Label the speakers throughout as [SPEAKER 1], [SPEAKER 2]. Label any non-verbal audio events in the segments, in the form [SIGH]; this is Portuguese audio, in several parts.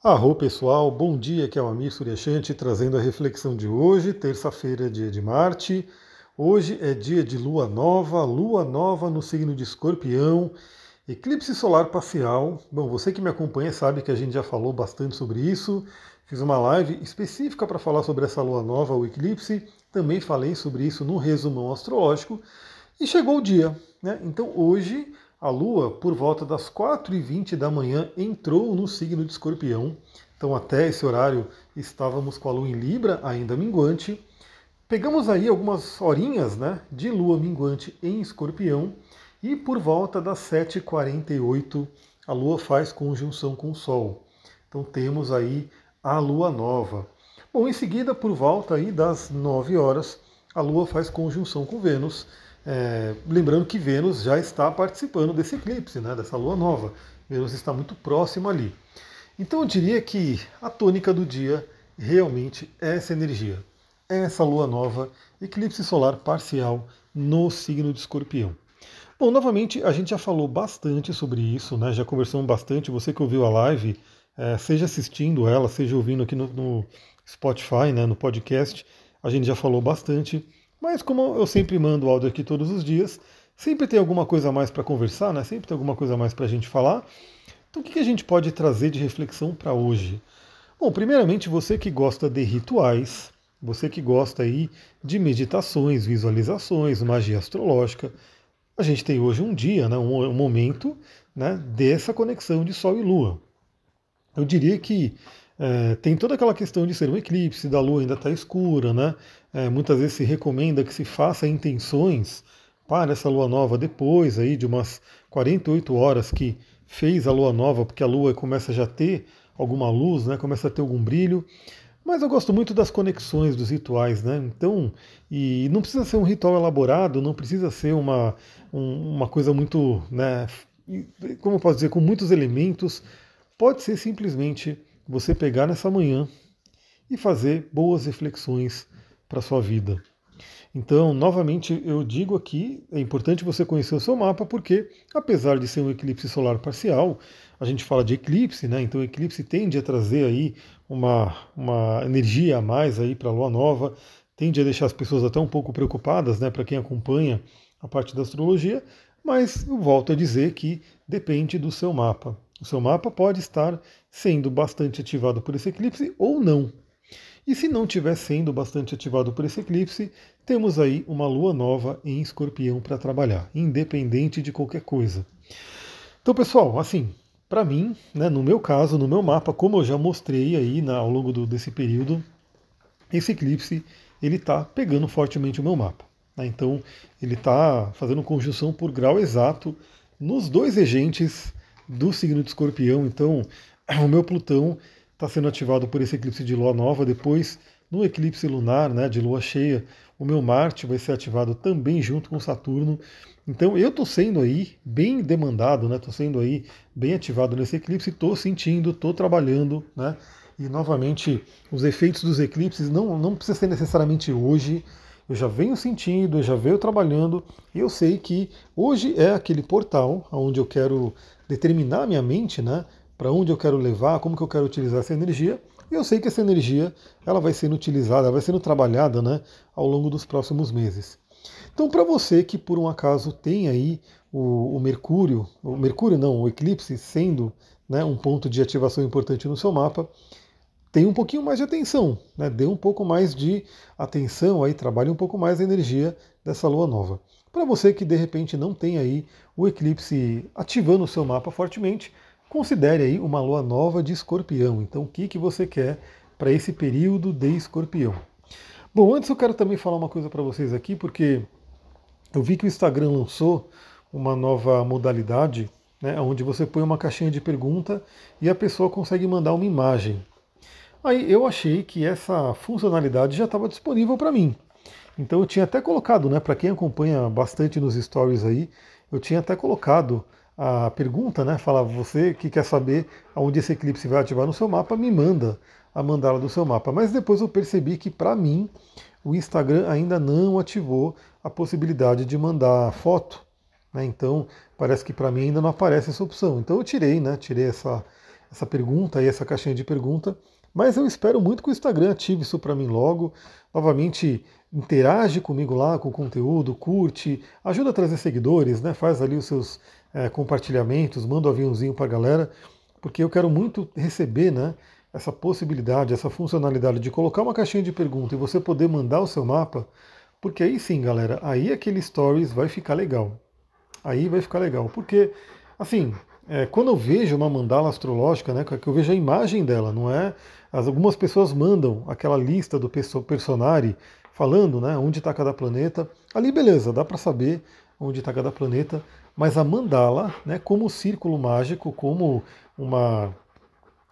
[SPEAKER 1] Arro pessoal, bom dia, aqui é o Amir Suryashanti trazendo a reflexão de hoje, terça-feira, dia de Marte. Hoje é dia de lua nova, lua nova no signo de Escorpião, eclipse solar parcial. Bom, você que me acompanha sabe que a gente já falou bastante sobre isso. Fiz uma live específica para falar sobre essa lua nova, o eclipse. Também falei sobre isso no resumão astrológico. E chegou o dia, né? Então hoje a Lua, por volta das 4h20 da manhã, entrou no signo de Escorpião. Então, até esse horário, estávamos com a Lua em Libra, ainda minguante. Pegamos aí algumas horinhas né, de Lua minguante em Escorpião. E por volta das 7h48, a Lua faz conjunção com o Sol. Então, temos aí a Lua nova. Bom, em seguida, por volta aí das 9 horas, a Lua faz conjunção com Vênus. É, lembrando que Vênus já está participando desse eclipse, né, dessa lua nova. Vênus está muito próximo ali. Então eu diria que a tônica do dia realmente é essa energia. É essa lua nova, eclipse solar parcial no signo de escorpião. Bom, novamente, a gente já falou bastante sobre isso, né? já conversamos bastante. Você que ouviu a live, é, seja assistindo ela, seja ouvindo aqui no, no Spotify, né, no podcast, a gente já falou bastante. Mas como eu sempre mando áudio aqui todos os dias, sempre tem alguma coisa a mais para conversar, né? Sempre tem alguma coisa a mais para a gente falar. Então o que a gente pode trazer de reflexão para hoje? Bom, primeiramente você que gosta de rituais, você que gosta aí de meditações, visualizações, magia astrológica, a gente tem hoje um dia, né, um, momento né, dessa conexão de Sol e Lua. Eu diria que é, tem toda aquela questão de ser um eclipse, da lua ainda está escura, né? É, muitas vezes se recomenda que se faça intenções para essa lua nova depois aí de umas 48 horas que fez a lua nova, porque a lua começa já a ter alguma luz, né? Começa a ter algum brilho. Mas eu gosto muito das conexões, dos rituais, né? Então, e não precisa ser um ritual elaborado, não precisa ser uma, um, uma coisa muito, né? Como eu posso dizer, com muitos elementos. Pode ser simplesmente você pegar nessa manhã e fazer boas reflexões para a sua vida. Então, novamente, eu digo aqui, é importante você conhecer o seu mapa, porque apesar de ser um eclipse solar parcial, a gente fala de eclipse, né? Então, o eclipse tende a trazer aí uma, uma energia a mais aí para a lua nova, tende a deixar as pessoas até um pouco preocupadas, né? Para quem acompanha a parte da astrologia, mas eu volto a dizer que depende do seu mapa. O seu mapa pode estar sendo bastante ativado por esse eclipse ou não. E se não estiver sendo bastante ativado por esse eclipse, temos aí uma lua nova em escorpião para trabalhar, independente de qualquer coisa. Então, pessoal, assim, para mim, né, no meu caso, no meu mapa, como eu já mostrei aí na, ao longo do, desse período, esse eclipse ele está pegando fortemente o meu mapa. Né? Então, ele está fazendo conjunção por grau exato nos dois regentes do signo de escorpião. Então, [CLEARS THROAT] o meu Plutão está sendo ativado por esse eclipse de lua nova. Depois, no eclipse lunar, né, de lua cheia, o meu Marte vai ser ativado também junto com Saturno. Então eu estou sendo aí bem demandado, né? Estou sendo aí bem ativado nesse eclipse, estou sentindo, estou trabalhando, né? E novamente os efeitos dos eclipses não, não precisa ser necessariamente hoje. Eu já venho sentindo, eu já venho trabalhando, e eu sei que hoje é aquele portal onde eu quero determinar a minha mente, né? Para onde eu quero levar, como que eu quero utilizar essa energia. E eu sei que essa energia ela vai sendo utilizada, vai sendo trabalhada né, ao longo dos próximos meses. Então, para você que por um acaso tem aí o, o, Mercúrio, o Mercúrio não, o eclipse sendo né, um ponto de ativação importante no seu mapa, tenha um pouquinho mais de atenção, né? dê um pouco mais de atenção aí, trabalhe um pouco mais a energia dessa lua nova. Para você que de repente não tem aí o eclipse ativando o seu mapa fortemente, considere aí uma lua nova de escorpião. Então, o que, que você quer para esse período de escorpião? Bom, antes eu quero também falar uma coisa para vocês aqui, porque eu vi que o Instagram lançou uma nova modalidade, né, onde você põe uma caixinha de pergunta e a pessoa consegue mandar uma imagem. Aí eu achei que essa funcionalidade já estava disponível para mim. Então eu tinha até colocado, né, para quem acompanha bastante nos stories aí, eu tinha até colocado a pergunta, né, fala você que quer saber aonde esse eclipse vai ativar no seu mapa, me manda a mandala do seu mapa. Mas depois eu percebi que para mim o Instagram ainda não ativou a possibilidade de mandar foto. Né? Então parece que para mim ainda não aparece essa opção. Então eu tirei, né? Tirei essa, essa pergunta e essa caixinha de pergunta. Mas eu espero muito que o Instagram ative isso para mim logo. Novamente, interage comigo lá com o conteúdo, curte, ajuda a trazer seguidores, né? Faz ali os seus é, compartilhamentos, manda um aviãozinho para a galera, porque eu quero muito receber, né? Essa possibilidade, essa funcionalidade de colocar uma caixinha de pergunta e você poder mandar o seu mapa, porque aí sim, galera, aí aquele stories vai ficar legal. Aí vai ficar legal, porque assim, é, quando eu vejo uma mandala astrológica, né, que eu vejo a imagem dela, não é? As, algumas pessoas mandam aquela lista do personari falando, né, onde está cada planeta. Ali, beleza, dá para saber onde está cada planeta, mas a mandala, né, como círculo mágico, como uma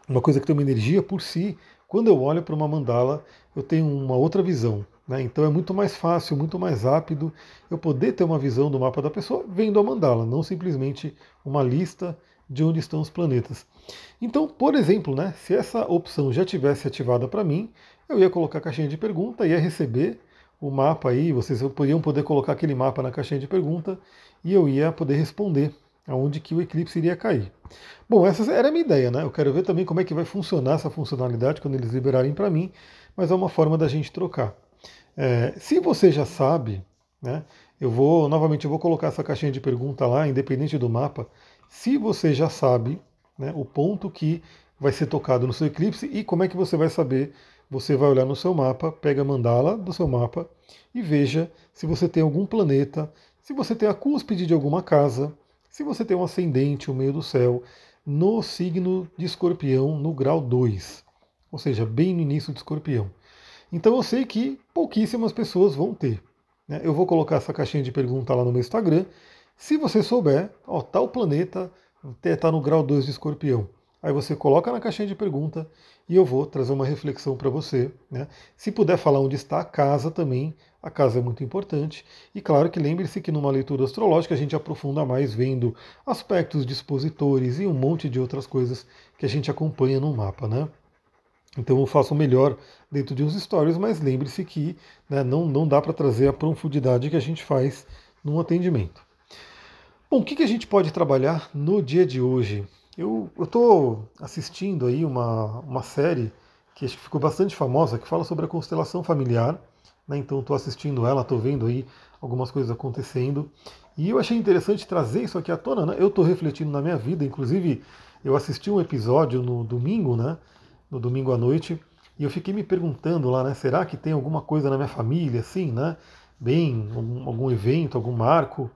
[SPEAKER 1] uma coisa que tem uma energia por si, quando eu olho para uma mandala, eu tenho uma outra visão. Né? Então é muito mais fácil, muito mais rápido eu poder ter uma visão do mapa da pessoa vendo a mandala, não simplesmente uma lista de onde estão os planetas. Então, por exemplo, né, se essa opção já tivesse ativada para mim, eu ia colocar a caixinha de pergunta, ia receber o mapa aí, vocês poderiam poder colocar aquele mapa na caixinha de pergunta e eu ia poder responder aonde que o eclipse iria cair. Bom, essa era a minha ideia, né? Eu quero ver também como é que vai funcionar essa funcionalidade quando eles liberarem para mim, mas é uma forma da gente trocar. É, se você já sabe, né? Eu vou, novamente, eu vou colocar essa caixinha de pergunta lá, independente do mapa. Se você já sabe né, o ponto que vai ser tocado no seu eclipse e como é que você vai saber, você vai olhar no seu mapa, pega a mandala do seu mapa e veja se você tem algum planeta, se você tem a cúspide de alguma casa, se você tem um ascendente, o meio do céu, no signo de escorpião, no grau 2, ou seja, bem no início de escorpião. Então eu sei que pouquíssimas pessoas vão ter. Né? Eu vou colocar essa caixinha de pergunta lá no meu Instagram. Se você souber, ó, tal planeta está no grau 2 de escorpião. Aí você coloca na caixinha de pergunta e eu vou trazer uma reflexão para você. Né? Se puder falar onde está a casa também, a casa é muito importante. E claro que lembre-se que numa leitura astrológica a gente aprofunda mais vendo aspectos dispositores e um monte de outras coisas que a gente acompanha no mapa. Né? Então faço melhor dentro de uns stories, mas lembre-se que né, não, não dá para trazer a profundidade que a gente faz num atendimento. Bom, o que, que a gente pode trabalhar no dia de hoje? Eu estou assistindo aí uma, uma série que acho que ficou bastante famosa, que fala sobre a constelação familiar. Né? Então estou assistindo ela, estou vendo aí algumas coisas acontecendo. E eu achei interessante trazer isso aqui à tona. Né? Eu estou refletindo na minha vida, inclusive eu assisti um episódio no domingo, né? No domingo à noite, e eu fiquei me perguntando lá, né, será que tem alguma coisa na minha família, assim, né, bem, algum, algum evento, algum marco,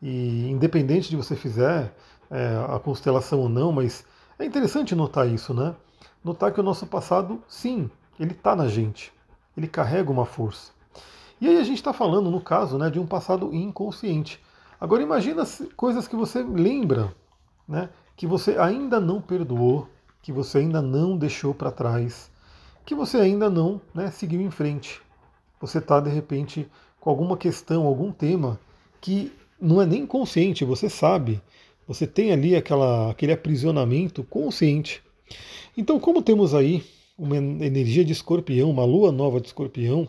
[SPEAKER 1] e independente de você fizer é, a constelação ou não, mas é interessante notar isso, né, notar que o nosso passado, sim, ele está na gente, ele carrega uma força. E aí a gente está falando, no caso, né, de um passado inconsciente. Agora imagina coisas que você lembra, né, que você ainda não perdoou, que você ainda não deixou para trás, que você ainda não né, seguiu em frente. Você está, de repente, com alguma questão, algum tema que não é nem consciente, você sabe, você tem ali aquela, aquele aprisionamento consciente. Então, como temos aí uma energia de escorpião, uma lua nova de escorpião,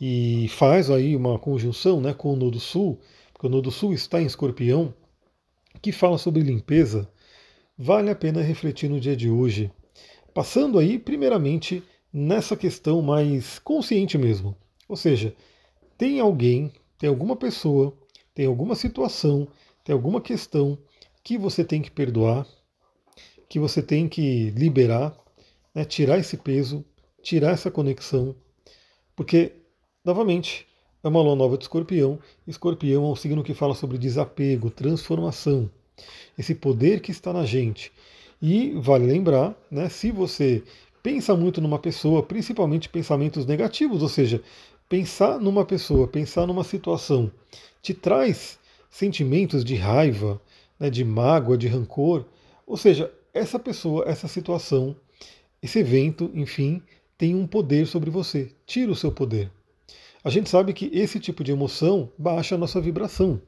[SPEAKER 1] e faz aí uma conjunção né, com o Nodo Sul, porque o Nodo Sul está em escorpião, que fala sobre limpeza, vale a pena refletir no dia de hoje. Passando aí, primeiramente, nessa questão mais consciente mesmo. Ou seja, tem alguém, tem alguma pessoa, tem alguma situação, tem alguma questão que você tem que perdoar, que você tem que liberar, né, tirar esse peso, tirar essa conexão, porque, novamente, é uma lua nova de escorpião. Escorpião é um signo que fala sobre desapego, transformação esse poder que está na gente. E vale lembrar, né, se você pensa muito numa pessoa, principalmente pensamentos negativos, ou seja, pensar numa pessoa, pensar numa situação, te traz sentimentos de raiva, né, de mágoa, de rancor, ou seja, essa pessoa, essa situação, esse evento, enfim, tem um poder sobre você, tira o seu poder. A gente sabe que esse tipo de emoção baixa a nossa vibração.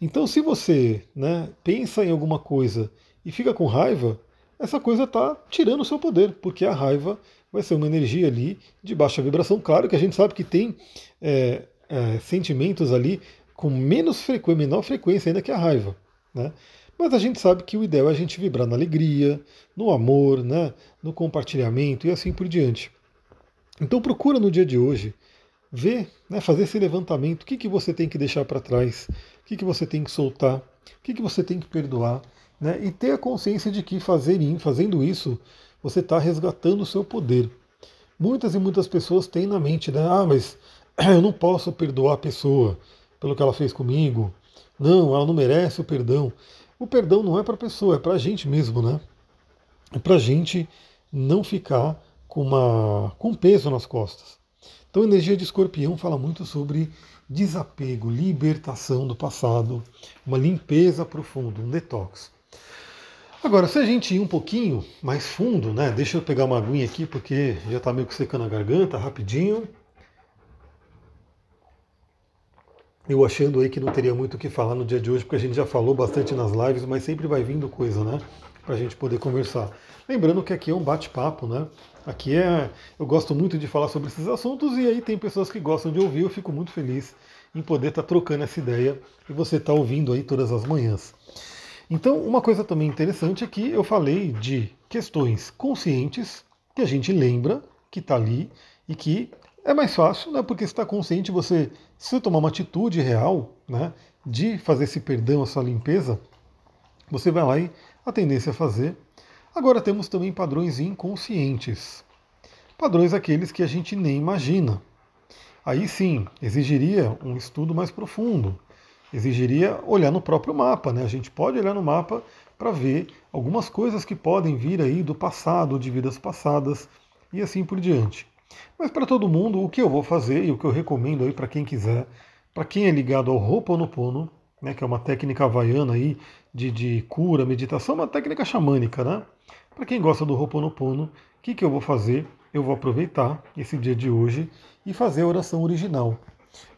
[SPEAKER 1] Então, se você né, pensa em alguma coisa e fica com raiva, essa coisa está tirando o seu poder, porque a raiva vai ser uma energia ali de baixa vibração. Claro que a gente sabe que tem é, é, sentimentos ali com menos frequência, menor frequência ainda que a raiva. Né? Mas a gente sabe que o ideal é a gente vibrar na alegria, no amor, né, no compartilhamento e assim por diante. Então procura no dia de hoje ver, né, fazer esse levantamento, o que, que você tem que deixar para trás, o que, que você tem que soltar, o que, que você tem que perdoar, né, e ter a consciência de que fazer, fazendo isso, você está resgatando o seu poder. Muitas e muitas pessoas têm na mente, né, ah, mas [CLEARS THROAT] eu não posso perdoar a pessoa pelo que ela fez comigo, não, ela não merece o perdão. O perdão não é para a pessoa, é para a gente mesmo, né? É para a gente não ficar com, uma, com peso nas costas. Então, a energia de escorpião fala muito sobre desapego, libertação do passado, uma limpeza profunda, um detox. Agora, se a gente ir um pouquinho mais fundo, né? Deixa eu pegar uma aguinha aqui porque já está meio que secando a garganta, rapidinho. eu achando aí que não teria muito o que falar no dia de hoje, porque a gente já falou bastante nas lives, mas sempre vai vindo coisa, né? Para a gente poder conversar. Lembrando que aqui é um bate-papo, né? Aqui é. Eu gosto muito de falar sobre esses assuntos e aí tem pessoas que gostam de ouvir. Eu fico muito feliz em poder estar tá trocando essa ideia e você está ouvindo aí todas as manhãs. Então, uma coisa também interessante é que eu falei de questões conscientes que a gente lembra que está ali e que é mais fácil, né? Porque está consciente, você, se você tomar uma atitude real, né? De fazer esse perdão, essa limpeza, você vai lá e a tendência é fazer. Agora temos também padrões inconscientes. Padrões aqueles que a gente nem imagina. Aí sim, exigiria um estudo mais profundo. Exigiria olhar no próprio mapa, né? A gente pode olhar no mapa para ver algumas coisas que podem vir aí do passado, de vidas passadas e assim por diante. Mas para todo mundo, o que eu vou fazer e o que eu recomendo aí para quem quiser, para quem é ligado ao Ho'oponopono, né, que é uma técnica havaiana aí de, de cura, meditação, uma técnica xamânica, né? Para quem gosta do Ho'oponopono, o que, que eu vou fazer? Eu vou aproveitar esse dia de hoje e fazer a oração original.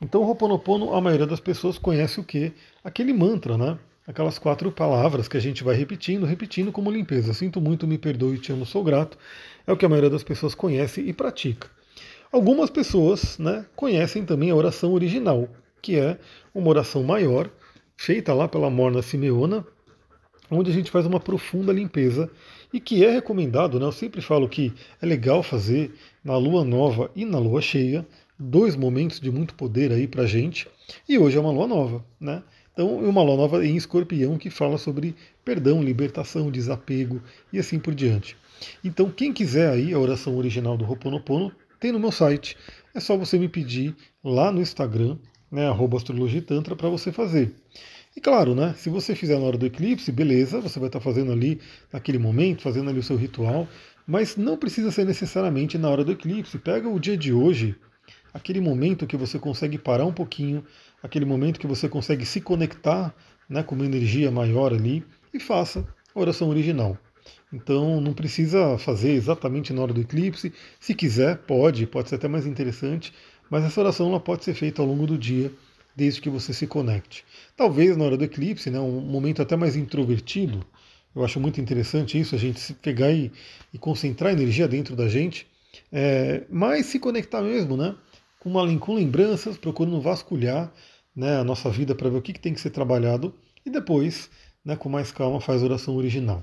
[SPEAKER 1] Então, o Ho'oponopono, a maioria das pessoas conhece o que? Aquele mantra, né? Aquelas quatro palavras que a gente vai repetindo, repetindo como limpeza. Sinto muito, me perdoe, te amo, sou grato é o que a maioria das pessoas conhece e pratica. Algumas pessoas né, conhecem também a oração original, que é uma oração maior, feita lá pela Morna Simeona, onde a gente faz uma profunda limpeza e que é recomendado, né, eu sempre falo que é legal fazer na lua nova e na lua cheia, dois momentos de muito poder aí pra gente, e hoje é uma lua nova, né? Então, uma lua nova em escorpião que fala sobre perdão, libertação, desapego e assim por diante. Então, quem quiser aí a oração original do Ho'oponopono, tem no meu site. É só você me pedir lá no Instagram, né, astrologitantra, para você fazer. E claro, né, se você fizer na hora do eclipse, beleza, você vai estar fazendo ali naquele momento, fazendo ali o seu ritual, mas não precisa ser necessariamente na hora do eclipse. Pega o dia de hoje, aquele momento que você consegue parar um pouquinho, aquele momento que você consegue se conectar né, com uma energia maior ali e faça a oração original. Então não precisa fazer exatamente na hora do eclipse. Se quiser, pode, pode ser até mais interessante, mas essa oração ela pode ser feita ao longo do dia, desde que você se conecte. Talvez na hora do eclipse, né, um momento até mais introvertido, eu acho muito interessante isso, a gente se pegar e, e concentrar energia dentro da gente, é, mas se conectar mesmo, né? Com, uma, com lembranças, procurando vasculhar né, a nossa vida para ver o que, que tem que ser trabalhado e depois, né, com mais calma, faz a oração original.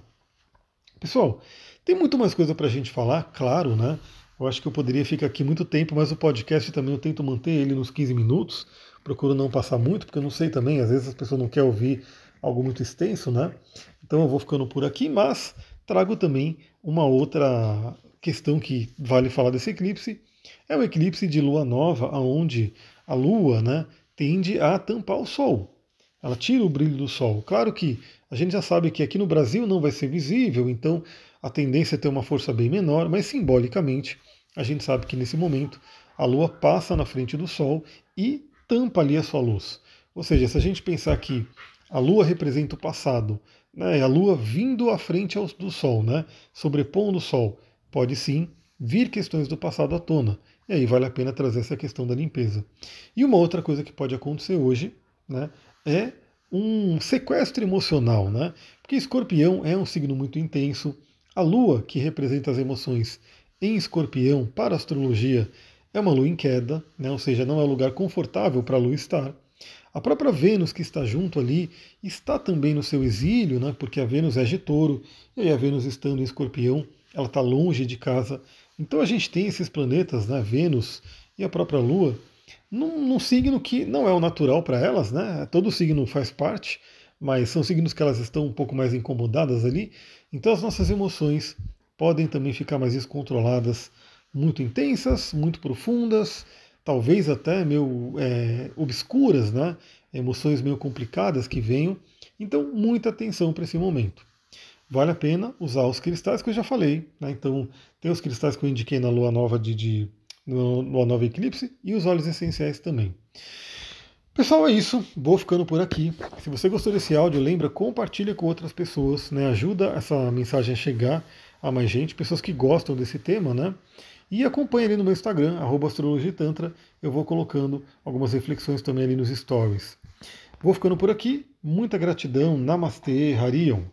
[SPEAKER 1] Pessoal, tem muito mais coisa para a gente falar, claro, né? Eu acho que eu poderia ficar aqui muito tempo, mas o podcast também eu tento manter ele nos 15 minutos. Procuro não passar muito, porque eu não sei também, às vezes as pessoas não querem ouvir algo muito extenso, né? Então eu vou ficando por aqui, mas trago também uma outra questão que vale falar desse eclipse. É o eclipse de lua nova, onde a lua né, tende a tampar o sol. Ela tira o brilho do sol. Claro que a gente já sabe que aqui no Brasil não vai ser visível, então a tendência é ter uma força bem menor, mas simbolicamente a gente sabe que nesse momento a Lua passa na frente do Sol e tampa ali a sua luz. Ou seja, se a gente pensar que a Lua representa o passado, né, a Lua vindo à frente do Sol, né, sobrepondo o Sol, pode sim vir questões do passado à tona. E aí vale a pena trazer essa questão da limpeza. E uma outra coisa que pode acontecer hoje né, é um sequestro emocional, né? Porque escorpião é um signo muito intenso. A lua, que representa as emoções em escorpião para a astrologia, é uma lua em queda, né? ou seja, não é um lugar confortável para a lua estar. A própria Vênus que está junto ali está também no seu exílio, né? porque a Vênus é de touro, e a Vênus estando em escorpião, ela está longe de casa. Então a gente tem esses planetas, né? Vênus e a própria Lua, num, num signo que não é o natural para elas, né? Todo signo faz parte, mas são signos que elas estão um pouco mais incomodadas ali. Então as nossas emoções podem também ficar mais descontroladas, muito intensas, muito profundas, talvez até meio é, obscuras, né? Emoções meio complicadas que venham. Então, muita atenção para esse momento. Vale a pena usar os cristais que eu já falei. Né? Então, tem os cristais que eu indiquei na lua nova de, de Lua Nova Eclipse e os óleos essenciais também. Pessoal, é isso. Vou ficando por aqui. Se você gostou desse áudio, lembra, compartilha com outras pessoas, né? Ajuda essa mensagem a chegar a mais gente, pessoas que gostam desse tema, né? E acompanhe ali no meu Instagram, astrologitantra, eu vou colocando algumas reflexões também ali nos stories. Vou ficando por aqui. Muita gratidão. Namastê, Harion.